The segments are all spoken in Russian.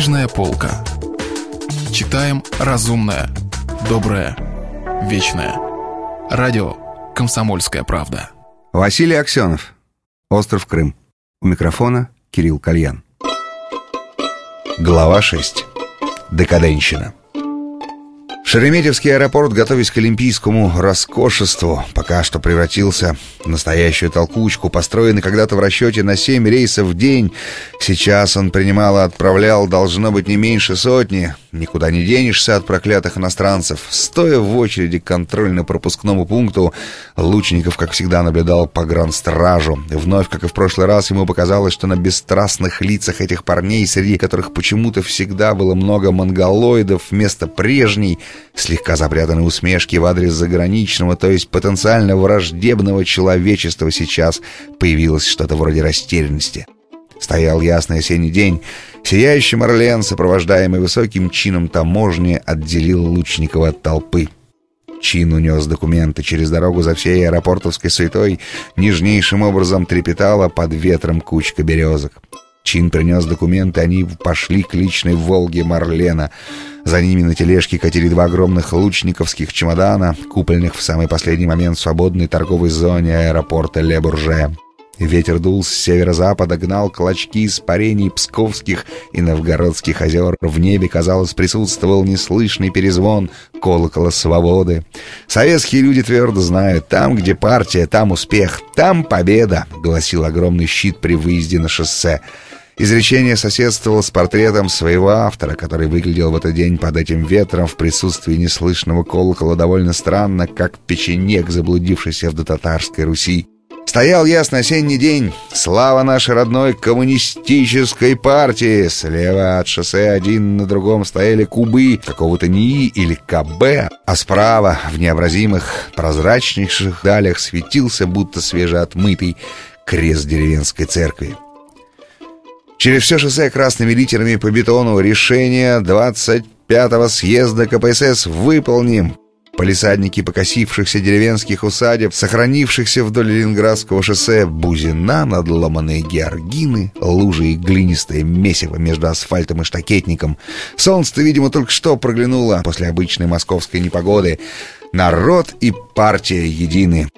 Книжная полка. Читаем разумное, доброе, вечное. Радио «Комсомольская правда». Василий Аксенов. Остров Крым. У микрофона Кирилл Кальян. Глава 6. Декаденщина. Шереметьевский аэропорт, готовясь к олимпийскому роскошеству, пока что превратился в настоящую толкучку, построенный когда-то в расчете на семь рейсов в день. Сейчас он принимал и отправлял, должно быть, не меньше сотни. Никуда не денешься от проклятых иностранцев. Стоя в очереди к контрольно-пропускному пункту, Лучников, как всегда, наблюдал погранстражу. Вновь, как и в прошлый раз, ему показалось, что на бесстрастных лицах этих парней, среди которых почему-то всегда было много монголоидов, вместо прежней, слегка запрятанной усмешки в адрес заграничного, то есть потенциально враждебного человечества сейчас появилось что-то вроде растерянности. Стоял ясный осенний день. Сияющий Марлен, сопровождаемый высоким чином таможни, отделил Лучникова от толпы. Чин унес документы через дорогу за всей аэропортовской суетой, нежнейшим образом трепетала под ветром кучка березок. Чин принес документы, они пошли к личной «Волге» Марлена. За ними на тележке катили два огромных лучниковских чемодана, купленных в самый последний момент в свободной торговой зоне аэропорта Ле-Бурже. Ветер дул с северо-запада, гнал клочки испарений псковских и новгородских озер. В небе, казалось, присутствовал неслышный перезвон колокола свободы. Советские люди твердо знают, там, где партия, там успех, там победа, гласил огромный щит при выезде на шоссе. Изречение соседствовало с портретом своего автора, который выглядел в этот день под этим ветром в присутствии неслышного колокола довольно странно, как печенек, заблудившийся в дотатарской Руси. Стоял ясный осенний день. Слава нашей родной коммунистической партии. Слева от шоссе один на другом стояли кубы какого-то НИИ или КБ, а справа в необразимых прозрачнейших далях светился, будто свежеотмытый крест деревенской церкви. Через все шоссе красными литерами по бетону решение 25-го съезда КПСС выполним. Полисадники покосившихся деревенских усадеб, сохранившихся вдоль Ленинградского шоссе, бузина, надломанные георгины, лужи и глинистое месиво между асфальтом и штакетником. Солнце-то, видимо, только что проглянуло после обычной московской непогоды. Народ и партия едины.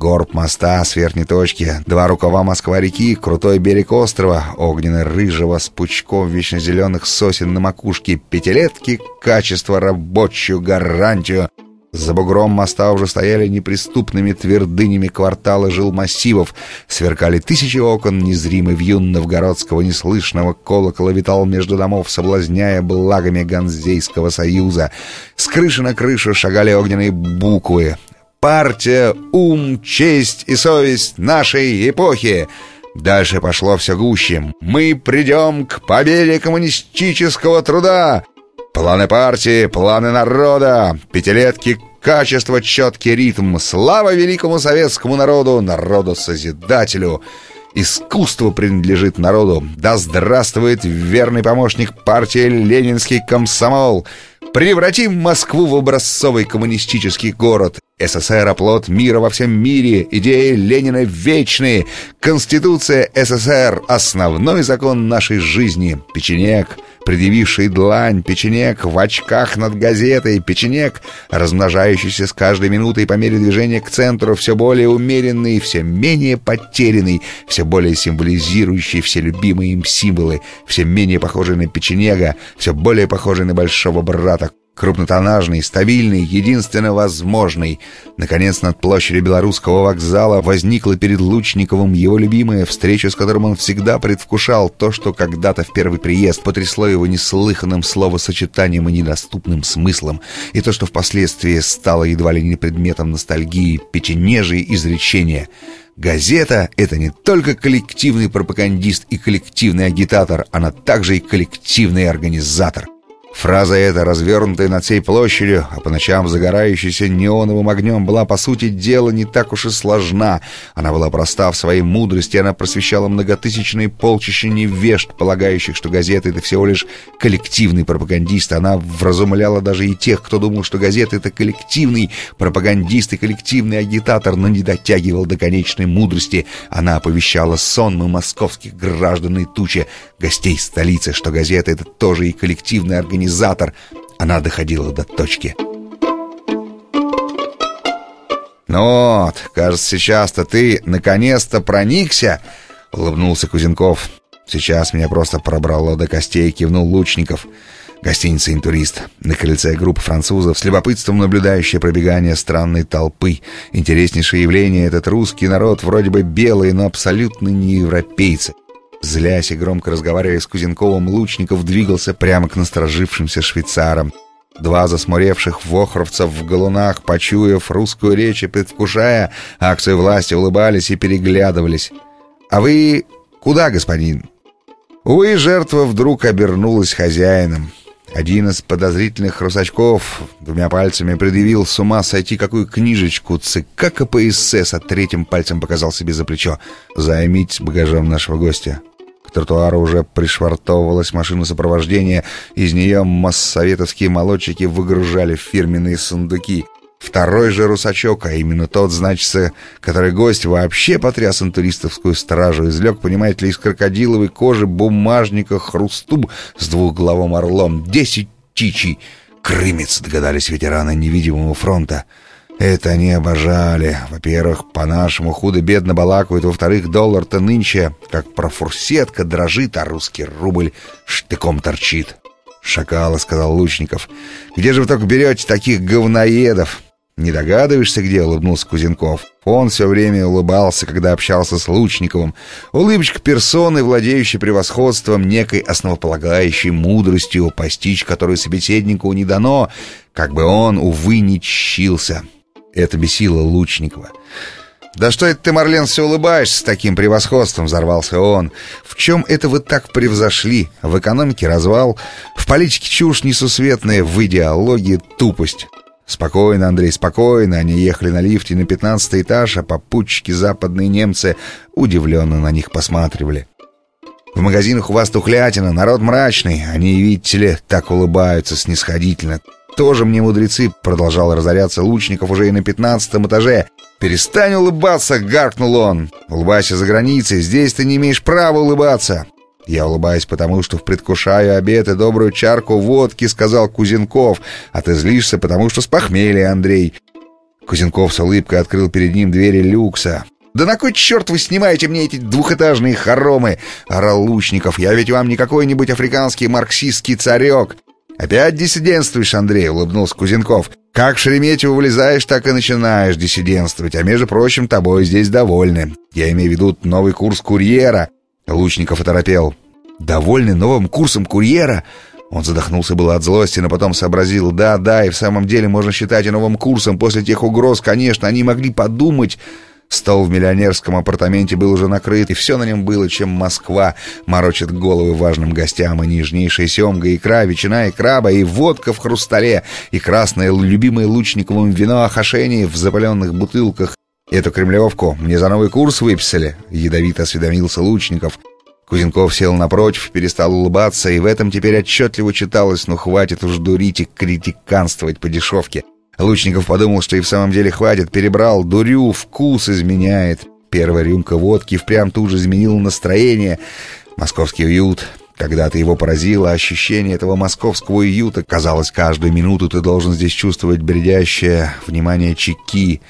Горб моста с верхней точки, два рукава Москва-реки, крутой берег острова, огненно-рыжего с пучком вечно зеленых сосен на макушке, пятилетки, качество, рабочую гарантию. За бугром моста уже стояли неприступными твердынями кварталы жилмассивов, сверкали тысячи окон, незримый вьюн новгородского неслышного колокола витал между домов, соблазняя благами Ганзейского союза. С крыши на крышу шагали огненные буквы, партия, ум, честь и совесть нашей эпохи. Дальше пошло все гуще. Мы придем к победе коммунистического труда. Планы партии, планы народа, пятилетки, качество, четкий ритм. Слава великому советскому народу, народу-созидателю. Искусство принадлежит народу. Да здравствует верный помощник партии Ленинский комсомол. Превратим Москву в образцовый коммунистический город. СССР – оплот мира во всем мире, идеи Ленина вечные, Конституция СССР – основной закон нашей жизни, печенек, предъявивший длань, печенек в очках над газетой, печенек, размножающийся с каждой минутой по мере движения к центру, все более умеренный, все менее потерянный, все более символизирующий все любимые им символы, все менее похожий на печенега, все более похожий на большого брата, крупнотоннажный, стабильный, единственно возможный. Наконец, над площадью Белорусского вокзала возникла перед Лучниковым его любимая встреча, с которым он всегда предвкушал то, что когда-то в первый приезд потрясло его неслыханным словосочетанием и недоступным смыслом, и то, что впоследствии стало едва ли не предметом ностальгии, печенежие изречения. Газета — это не только коллективный пропагандист и коллективный агитатор, она также и коллективный организатор — Фраза эта, развернутая над всей площадью, а по ночам загорающаяся неоновым огнем, была, по сути дела, не так уж и сложна. Она была проста в своей мудрости, она просвещала многотысячные полчища невежд, полагающих, что газеты — это всего лишь коллективный пропагандист. Она вразумляла даже и тех, кто думал, что газеты — это коллективный пропагандист и коллективный агитатор, но не дотягивал до конечной мудрости. Она оповещала сонмы московских граждан и тучи гостей столицы, что газета — это тоже и коллективный организатор. Она доходила до точки. «Ну вот, кажется, сейчас-то ты наконец-то проникся!» — улыбнулся Кузенков. «Сейчас меня просто пробрало до костей», — кивнул Лучников. Гостиница «Интурист». На крыльце группа французов, с любопытством наблюдающая пробегание странной толпы. Интереснейшее явление — этот русский народ, вроде бы белый, но абсолютно не европейцы. Злясь и громко разговаривая с Кузенковым, Лучников двигался прямо к насторожившимся швейцарам. Два засмуревших вохровцев в галунах, почуяв русскую речь и предвкушая акцию власти, улыбались и переглядывались. «А вы куда, господин?» Увы, жертва вдруг обернулась хозяином. Один из подозрительных русачков двумя пальцами предъявил с ума сойти какую книжечку ЦК КПСС, а третьим пальцем показал себе за плечо. «Займитесь багажом нашего гостя». К тротуару уже пришвартовывалась машина сопровождения. Из нее массоветовские молодчики выгружали фирменные сундуки. Второй же русачок, а именно тот, значится, который гость вообще потряс интуристовскую стражу, излег, понимаете ли, из крокодиловой кожи бумажника хрустуб с двухглавым орлом. Десять птичий. Крымец, догадались ветераны невидимого фронта. Это они обожали. Во-первых, по-нашему худо-бедно балакают. Во-вторых, доллар-то нынче, как профурсетка, дрожит, а русский рубль штыком торчит. «Шакалы», — сказал Лучников. «Где же вы только берете таких говноедов?» «Не догадываешься, где?» — улыбнулся Кузенков. Он все время улыбался, когда общался с Лучниковым. Улыбочка персоны, владеющей превосходством, некой основополагающей мудростью, постичь которую собеседнику не дано, как бы он, увы, не чщился. Это бесило Лучникова. «Да что это ты, Марлен, все улыбаешься с таким превосходством?» — взорвался он. «В чем это вы так превзошли? В экономике развал, в политике чушь несусветная, в идеологии тупость». «Спокойно, Андрей, спокойно!» Они ехали на лифте на пятнадцатый этаж, а попутчики западные немцы удивленно на них посматривали. «В магазинах у вас тухлятина, народ мрачный. Они, видите ли, так улыбаются снисходительно. «Тоже мне мудрецы!» — продолжал разоряться Лучников уже и на пятнадцатом этаже. «Перестань улыбаться!» — гаркнул он. «Улыбайся за границей, здесь ты не имеешь права улыбаться!» «Я улыбаюсь, потому что предвкушаю обед и добрую чарку водки», — сказал Кузенков. «А ты злишься, потому что с похмелья, Андрей». Кузенков с улыбкой открыл перед ним двери люкса. «Да на кой черт вы снимаете мне эти двухэтажные хоромы?» — орал Лучников. «Я ведь вам не какой-нибудь африканский марксистский царек. «Опять диссидентствуешь, Андрей?» — улыбнулся Кузенков. «Как в Шереметьево вылезаешь, так и начинаешь диссидентствовать. А между прочим, тобой здесь довольны. Я имею в виду новый курс курьера». Лучников оторопел. «Довольны новым курсом курьера?» Он задохнулся было от злости, но потом сообразил. «Да, да, и в самом деле можно считать и новым курсом. После тех угроз, конечно, они могли подумать...» Стол в миллионерском апартаменте был уже накрыт, и все на нем было, чем Москва морочит головы важным гостям, и нежнейшая семга, икра, ветчина и краба, и водка в хрустале, и красное любимое лучниковым вино Ахашени в запаленных бутылках. «Эту кремлевку мне за новый курс выписали», — ядовито осведомился Лучников. Кузенков сел напротив, перестал улыбаться, и в этом теперь отчетливо читалось «Ну хватит уж дурить и критиканствовать по дешевке». Лучников подумал, что и в самом деле хватит, перебрал, дурю, вкус изменяет. Первая рюмка водки впрямь тут же изменила настроение. Московский уют. Когда-то его поразило ощущение этого московского уюта. Казалось, каждую минуту ты должен здесь чувствовать бредящее внимание чеки,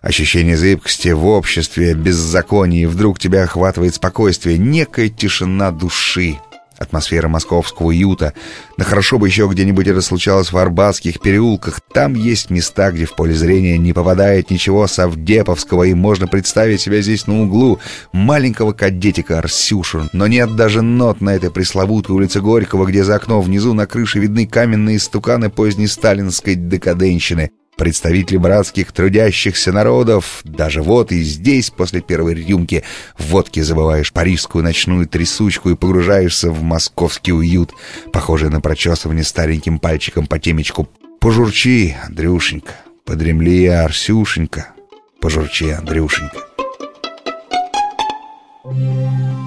ощущение зыбкости в обществе, беззаконии. Вдруг тебя охватывает спокойствие, некая тишина души атмосфера московского уюта. Да хорошо бы еще где-нибудь это случалось в Арбатских переулках. Там есть места, где в поле зрения не попадает ничего Савдеповского, и можно представить себя здесь на углу маленького кадетика Арсюшу. Но нет даже нот на этой пресловутой улице Горького, где за окном внизу на крыше видны каменные стуканы поздней сталинской декаденщины. Представители братских трудящихся народов, даже вот и здесь после первой рюмки водки забываешь парижскую ночную трясучку и погружаешься в московский уют, похожий на прочесывание стареньким пальчиком по темечку. Пожурчи, Андрюшенька, подремли, Арсюшенька, пожурчи, Андрюшенька.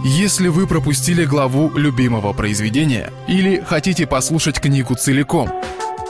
Если вы пропустили главу любимого произведения или хотите послушать книгу целиком,